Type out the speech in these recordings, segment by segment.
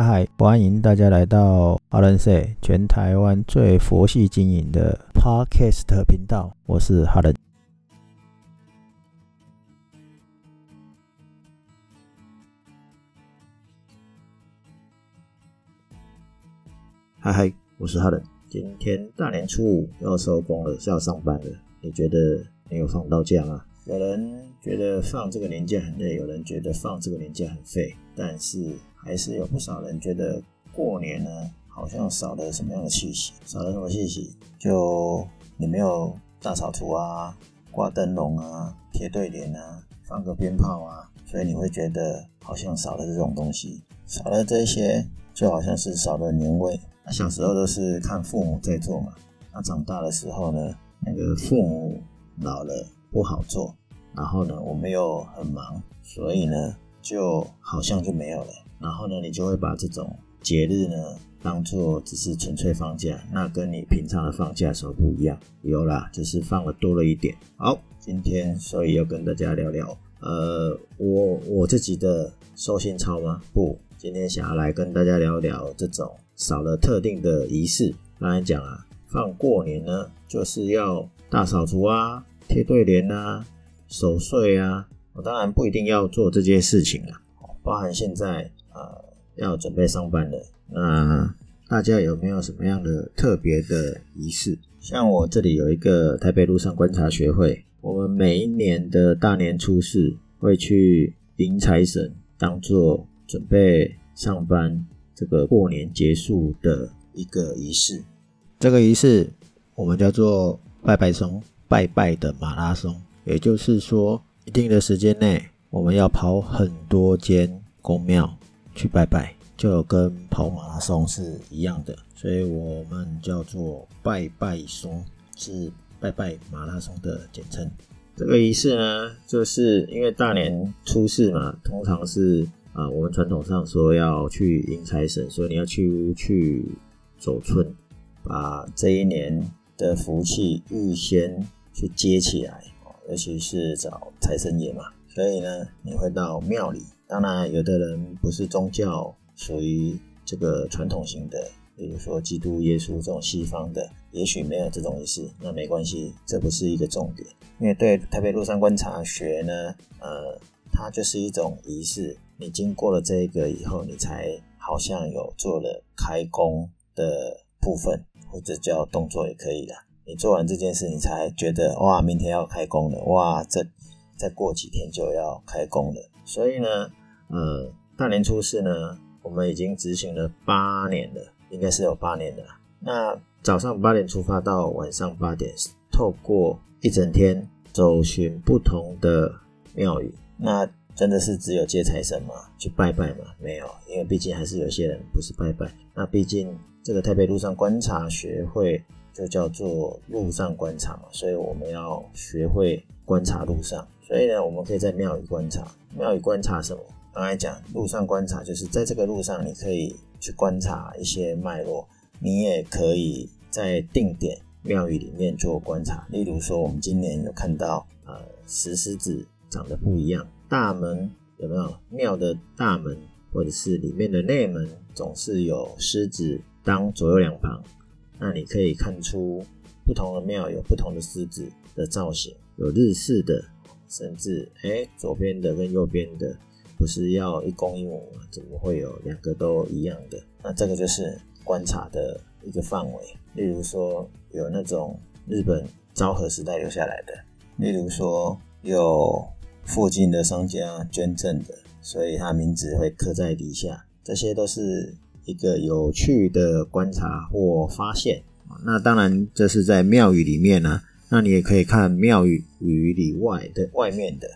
嗨嗨，欢迎大家来到哈伦说全台湾最佛系经营的 Podcast 频道，我是哈伦。嗨嗨，我是哈伦。今天大年初五要收工了，是要上班了。你觉得你有放到假吗？有人觉得放这个年假很累，有人觉得放这个年假很废，但是还是有不少人觉得过年呢，好像少了什么样的气息？少了什么气息？就你没有大扫除啊，挂灯笼啊，贴对联啊，放个鞭炮啊，所以你会觉得好像少了这种东西，少了这些，就好像是少了年味。那小时候都是看父母在做嘛，那长大的时候呢，那个父母老了不好做。然后呢，我们又很忙，所以呢，就好像就没有了。然后呢，你就会把这种节日呢，当做只是纯粹放假，那跟你平常的放假的时候不一样。有啦，就是放了多了一点。好，今天所以要跟大家聊聊，呃，我我自己的收心操吗？不，今天想要来跟大家聊聊这种少了特定的仪式。刚才讲啊，放过年呢，就是要大扫除啊，贴对联啊。守岁啊，我当然不一定要做这件事情啊，包含现在呃要准备上班了，那大家有没有什么样的特别的仪式？像我这里有一个台北路上观察学会，我们每一年的大年初四会去迎财神，当做准备上班这个过年结束的一个仪式。这个仪式我们叫做拜拜松，拜拜的马拉松。也就是说，一定的时间内，我们要跑很多间宫庙去拜拜，就跟跑马拉松是一样的，所以我们叫做拜拜松，是拜拜马拉松的简称。这个仪式呢，就是因为大年初四嘛，通常是啊，我们传统上说要去迎财神，所以你要去去走春，把这一年的福气预先去接起来。尤其是找财神爷嘛，所以呢，你会到庙里。当然，有的人不是宗教属于这个传统型的，比如说基督耶稣这种西方的，也许没有这种仪式，那没关系，这不是一个重点。因为对台北路上观察学呢，呃，它就是一种仪式。你经过了这个以后，你才好像有做了开工的部分，或者叫动作也可以啦。你做完这件事，你才觉得哇，明天要开工了，哇，这再过几天就要开工了。所以呢，呃，大年初四呢，我们已经执行了八年了，应该是有八年了。那早上八点出发到晚上八点，透过一整天走寻不同的庙宇，那真的是只有接财神吗？去拜拜吗？没有，因为毕竟还是有些人不是拜拜。那毕竟这个台北路上观察学会。就叫做路上观察，所以我们要学会观察路上。所以呢，我们可以在庙宇观察。庙宇观察什么？刚才讲路上观察，就是在这个路上，你可以去观察一些脉络。你也可以在定点庙宇里面做观察。例如说，我们今年有看到呃石狮子长得不一样，大门有没有？庙的大门或者是里面的内门，总是有狮子当左右两旁。那你可以看出不同的庙有不同的狮子的造型，有日式的，甚至哎、左边的跟右边的不是要一公一母吗？怎么会有两个都一样的？那这个就是观察的一个范围。例如说有那种日本昭和时代留下来的，例如说有附近的商家捐赠的，所以他名字会刻在底下，这些都是。一个有趣的观察或发现，那当然这是在庙宇里面呢、那你也可以看庙宇宇里外的外面的，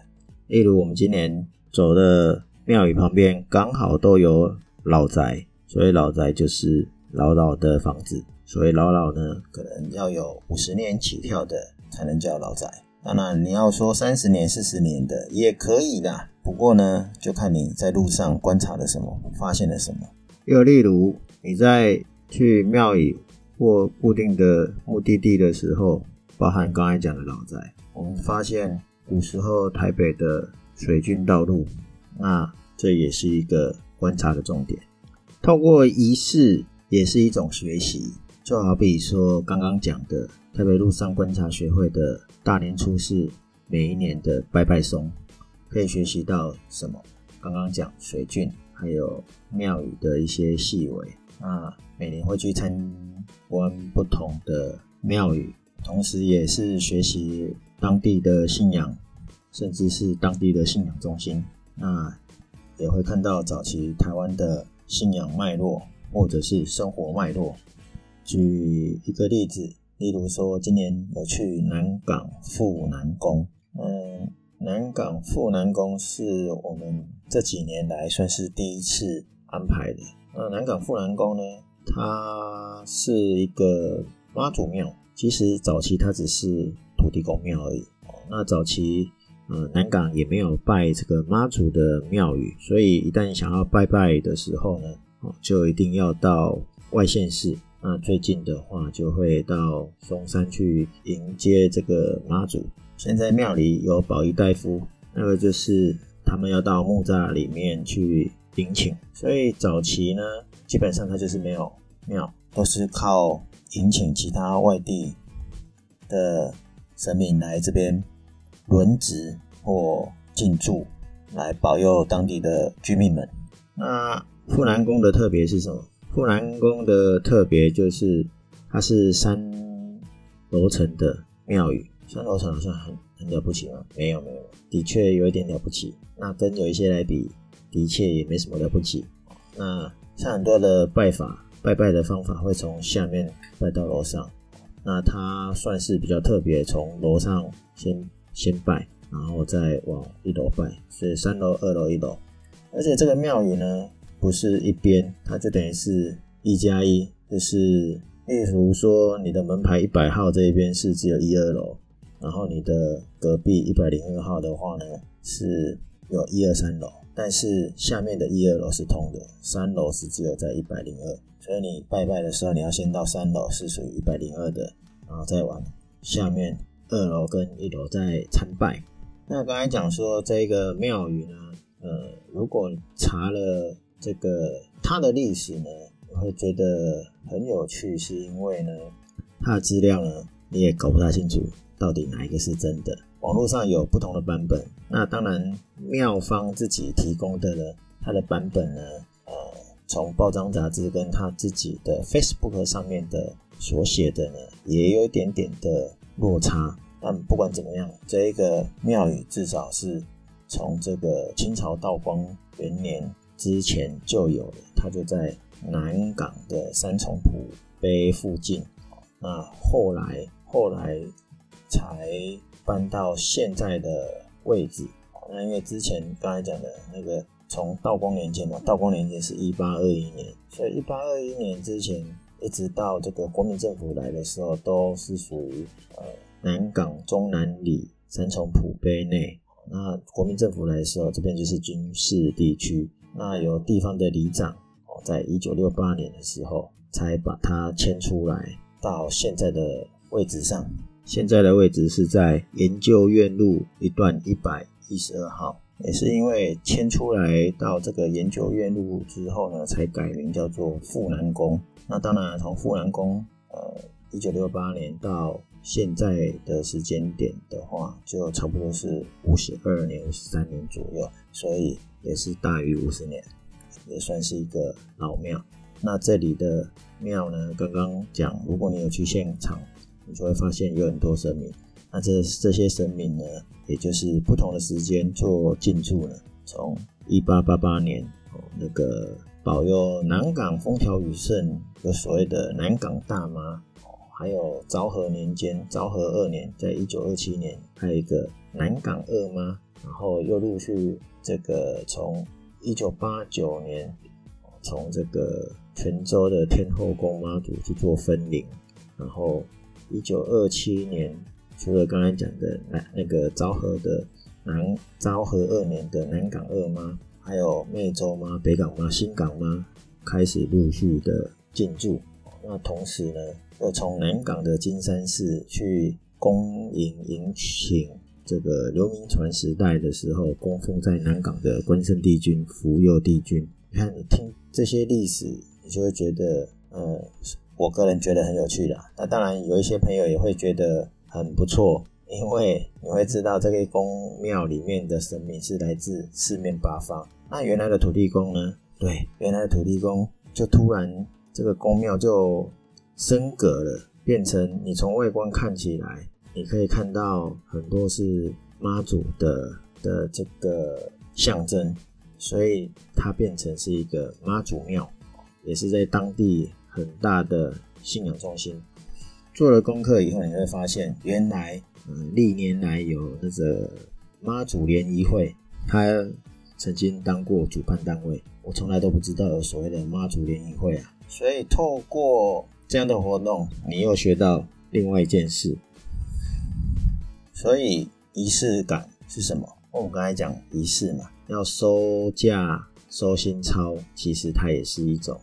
例如我们今年走的庙宇旁边刚好都有老宅，所以老宅就是老老的房子。所以老老呢，可能要有五十年起跳的才能叫老宅。当然你要说三十年、四十年的也可以的，不过呢，就看你在路上观察了什么，发现了什么。又例如，你在去庙宇或固定的目的地的时候，包含刚才讲的老宅，我们发现古时候台北的水军道路，那这也是一个观察的重点。透过仪式也是一种学习，就好比说刚刚讲的台北路上观察学会的大年初四每一年的拜拜松，可以学习到什么？刚刚讲水圳，还有庙宇的一些细微。那每年会去参观不同的庙宇，同时也是学习当地的信仰，甚至是当地的信仰中心。那也会看到早期台湾的信仰脉络，或者是生活脉络。举一个例子，例如说，今年有去南港富南宫。嗯，南港富南宫是我们这几年来算是第一次安排的。那南港富南宫呢，它是一个妈祖庙。其实早期它只是土地公庙而已。那早期。呃，南港也没有拜这个妈祖的庙宇，所以一旦想要拜拜的时候呢，哦，就一定要到外县市。那最近的话，就会到松山去迎接这个妈祖。现在庙里有保仪大夫，那个就是他们要到木栅里面去迎请。所以早期呢，基本上它就是没有庙，都是靠迎请其他外地的神明来这边。轮值或进驻来保佑当地的居民们。那富南宫的特别是什么？富南宫的特别就是它是三楼层的庙宇，三楼层好像很很了不起吗？没有没有，的确有一点了不起。那跟有一些来比，的确也没什么了不起。那像很多的拜法，拜拜的方法会从下面拜到楼上，那它算是比较特别，从楼上先。先拜，然后再往一楼拜，所以三楼、二楼、一楼。而且这个庙宇呢，不是一边，它就等于是一加一，就是例如说你的门牌一百号这一边是只有一二楼，然后你的隔壁一百零二号的话呢，是有一二三楼，但是下面的一二楼是通的，三楼是只有在一百零二，所以你拜拜的时候，你要先到三楼是属于一百零二的，然后再往下面。二楼跟一楼再参拜。那刚才讲说这个庙宇呢，呃，如果查了这个它的历史呢，我会觉得很有趣，是因为呢，它的资料呢，你也搞不太清楚到底哪一个是真的。网络上有不同的版本，那当然妙方自己提供的呢，它的版本呢，呃，从报章杂志跟他自己的 Facebook 上面的所写的呢，也有一点点的落差。但不管怎么样，这一个庙宇至少是从这个清朝道光元年之前就有了，它就在南港的三重埔碑附近。那后来后来才搬到现在的位置。那因为之前刚才讲的那个从道光年间嘛，道光年间是一八二一年，所以一八二一年之前一直到这个国民政府来的时候，都是属于呃。南港中南里三重埔碑内，那国民政府来的时候，这边就是军事地区。那有地方的里长哦，在一九六八年的时候，才把它迁出来到现在的位置上。现在的位置是在研究院路一段一百一十二号，也是因为迁出来到这个研究院路之后呢，才改名叫做富南宫。那当然，从富南宫呃，一九六八年到现在的时间点的话，就差不多是五十二年、五十三年左右，所以也是大于五十年，也算是一个老庙。那这里的庙呢，刚刚讲，如果你有去现场，你就会发现有很多神明。那这这些神明呢，也就是不同的时间做进驻了。从一八八八年，哦，那个保佑南港风调雨顺，有所谓的南港大妈。哦还有昭和年间，昭和二年，在一九二七年，还有一个南港二妈，然后又陆续这个从一九八九年，从这个泉州的天后宫妈祖去做分灵，然后一九二七年，除了刚才讲的南那个昭和的南昭和二年的南港二妈，还有湄洲妈、北港妈、新港妈开始陆续的进驻。那同时呢，又从南港的金山寺去恭迎迎请这个刘铭传时代的时候供奉在南港的关圣帝君、福佑帝君，你看，你听这些历史，你就会觉得，呃，我个人觉得很有趣的。那当然，有一些朋友也会觉得很不错，因为你会知道这个宫庙里面的神明是来自四面八方。那原来的土地公呢？对，原来的土地公就突然这个宫庙就升格了，变成你从外观看起来，你可以看到很多是妈祖的的这个象征。所以它变成是一个妈祖庙，也是在当地很大的信仰中心。做了功课以后，你会发现原来，嗯，历年来有那个妈祖联谊会，他曾经当过主办单位。我从来都不知道有所谓的妈祖联谊会啊。所以透过这样的活动，你又学到另外一件事。所以仪式感是什么？我们刚才讲仪式嘛。要收价收新钞，其实它也是一种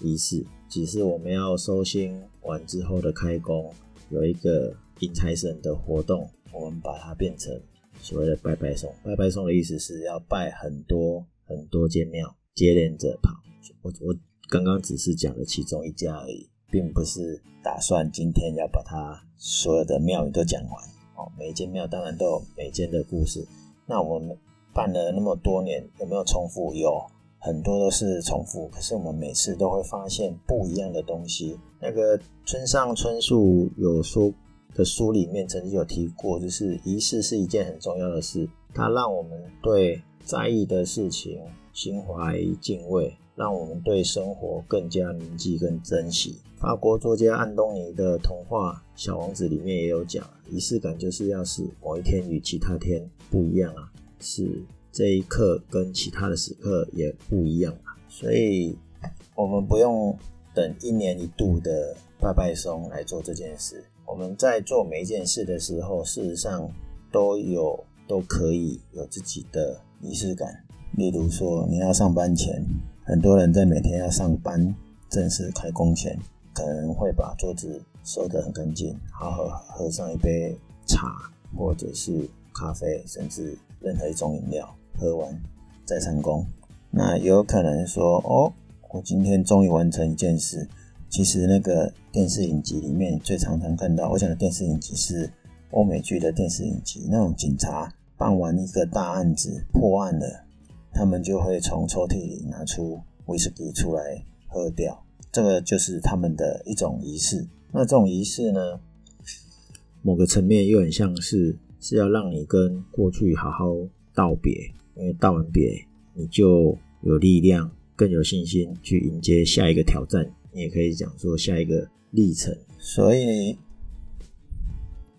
仪式。只是我们要收心完之后的开工，有一个迎财神的活动，我们把它变成所谓的拜拜送。拜拜送的意思是要拜很多很多间庙，接连着跑。我我刚刚只是讲了其中一家而已，并不是打算今天要把它所有的庙宇都讲完。哦，每间庙当然都有每间的故事。那我们。办了那么多年，有没有重复？有很多都是重复，可是我们每次都会发现不一样的东西。那个村上春树有说的书里面曾经有提过，就是仪式是一件很重要的事，它让我们对在意的事情心怀敬畏，让我们对生活更加铭记跟珍惜。法国作家安东尼的童话《小王子》里面也有讲，仪式感就是要使某一天与其他天不一样啊。是这一刻跟其他的时刻也不一样啊，所以我们不用等一年一度的拜拜松来做这件事。我们在做每一件事的时候，事实上都有都可以有自己的仪式感。例如说，你要上班前，很多人在每天要上班正式开工前，可能会把桌子收得很干净，好好喝上一杯茶或者是咖啡，甚至。任何一种饮料喝完再上工，那有可能说哦，我今天终于完成一件事。其实那个电视影集里面最常常看到，我想的电视影集是欧美剧的电视影集，那种警察办完一个大案子破案了，他们就会从抽屉里拿出威士忌出来喝掉，这个就是他们的一种仪式。那这种仪式呢，某个层面又很像是。是要让你跟过去好好道别，因为道完别，你就有力量，更有信心去迎接下一个挑战。你也可以讲说下一个历程。所以，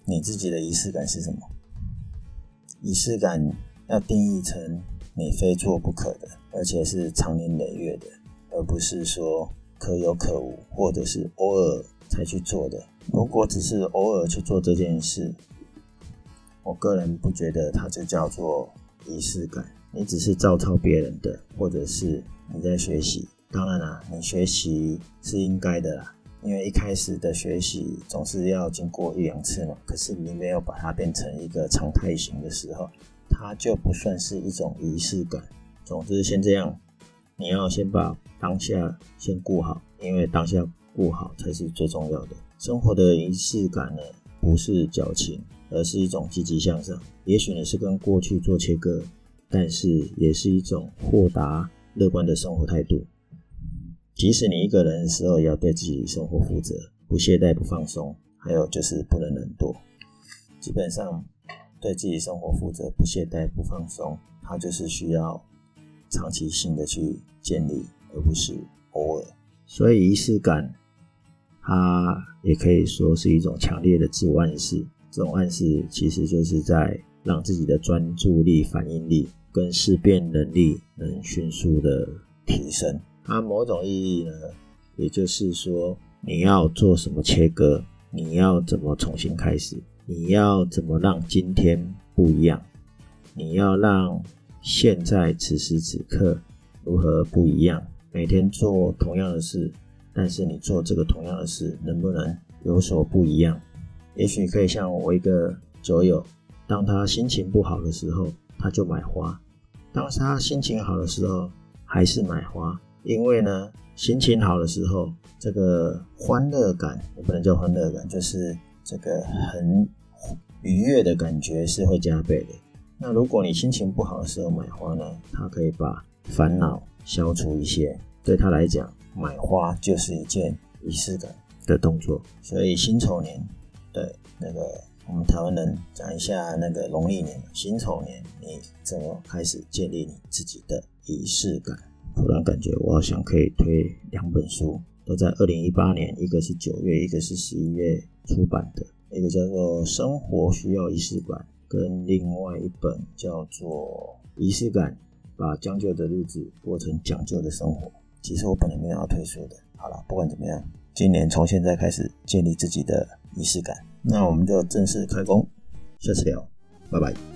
你自己的仪式感是什么？仪式感要定义成你非做不可的，而且是长年累月的，而不是说可有可无，或者是偶尔才去做的。如果只是偶尔去做这件事，我个人不觉得它就叫做仪式感，你只是照抄别人的，或者是你在学习。当然啦，你学习是应该的啦，因为一开始的学习总是要经过一两次嘛。可是你没有把它变成一个常态型的时候，它就不算是一种仪式感。总之，先这样，你要先把当下先顾好，因为当下顾好才是最重要的。生活的仪式感呢，不是矫情。而是一种积极向上，也许你是跟过去做切割，但是也是一种豁达乐观的生活态度。即使你一个人的时候，也要对自己生活负责，不懈怠，不放松，还有就是不能懒惰。基本上，对自己生活负责，不懈怠，不放松，它就是需要长期性的去建立，而不是偶尔。所以仪式感，它也可以说是一种强烈的自我暗示。这种暗示其实就是在让自己的专注力、反应力跟思辨能力能迅速的提升。它某种意义呢，也就是说，你要做什么切割，你要怎么重新开始，你要怎么让今天不一样，你要让现在此时此刻如何不一样。每天做同样的事，但是你做这个同样的事，能不能有所不一样？也许可以像我一个酒友，当他心情不好的时候，他就买花；当他心情好的时候，还是买花，因为呢，心情好的时候，这个欢乐感也不能叫欢乐感，就是这个很愉悦的感觉是会加倍的。那如果你心情不好的时候买花呢，它可以把烦恼消除一些。对他来讲，买花就是一件仪式感的动作。所以辛丑年，对那个。我们台湾人讲一下那个农历年，辛丑年，你怎么开始建立你自己的仪式感？突然感觉我好像可以推两本书，都在二零一八年，一个是九月，一个是十一月出版的，一个叫做《生活需要仪式感》，跟另外一本叫做《仪式感》，把将就的日子过成讲究的生活。其实我本来没有要推书的。好了，不管怎么样，今年从现在开始建立自己的仪式感。那我们就正式开工，下次聊，拜拜。